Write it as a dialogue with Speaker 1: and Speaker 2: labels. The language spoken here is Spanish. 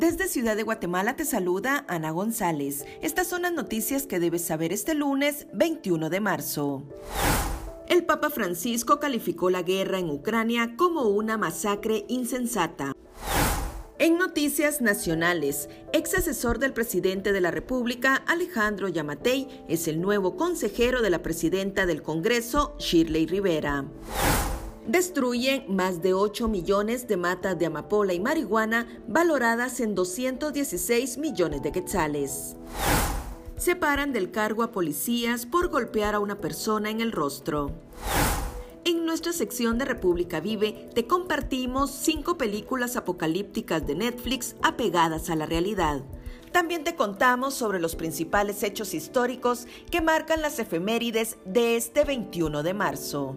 Speaker 1: Desde Ciudad de Guatemala te saluda Ana González. Estas son las noticias que debes saber este lunes 21 de marzo. El Papa Francisco calificó la guerra en Ucrania como una masacre insensata. En noticias nacionales, ex asesor del presidente de la República, Alejandro Yamatei, es el nuevo consejero de la presidenta del Congreso, Shirley Rivera destruyen más de 8 millones de matas de amapola y marihuana valoradas en 216 millones de quetzales. Separan del cargo a policías por golpear a una persona en el rostro. En nuestra sección de República Vive te compartimos cinco películas apocalípticas de Netflix apegadas a la realidad. También te contamos sobre los principales hechos históricos que marcan las efemérides de este 21 de marzo.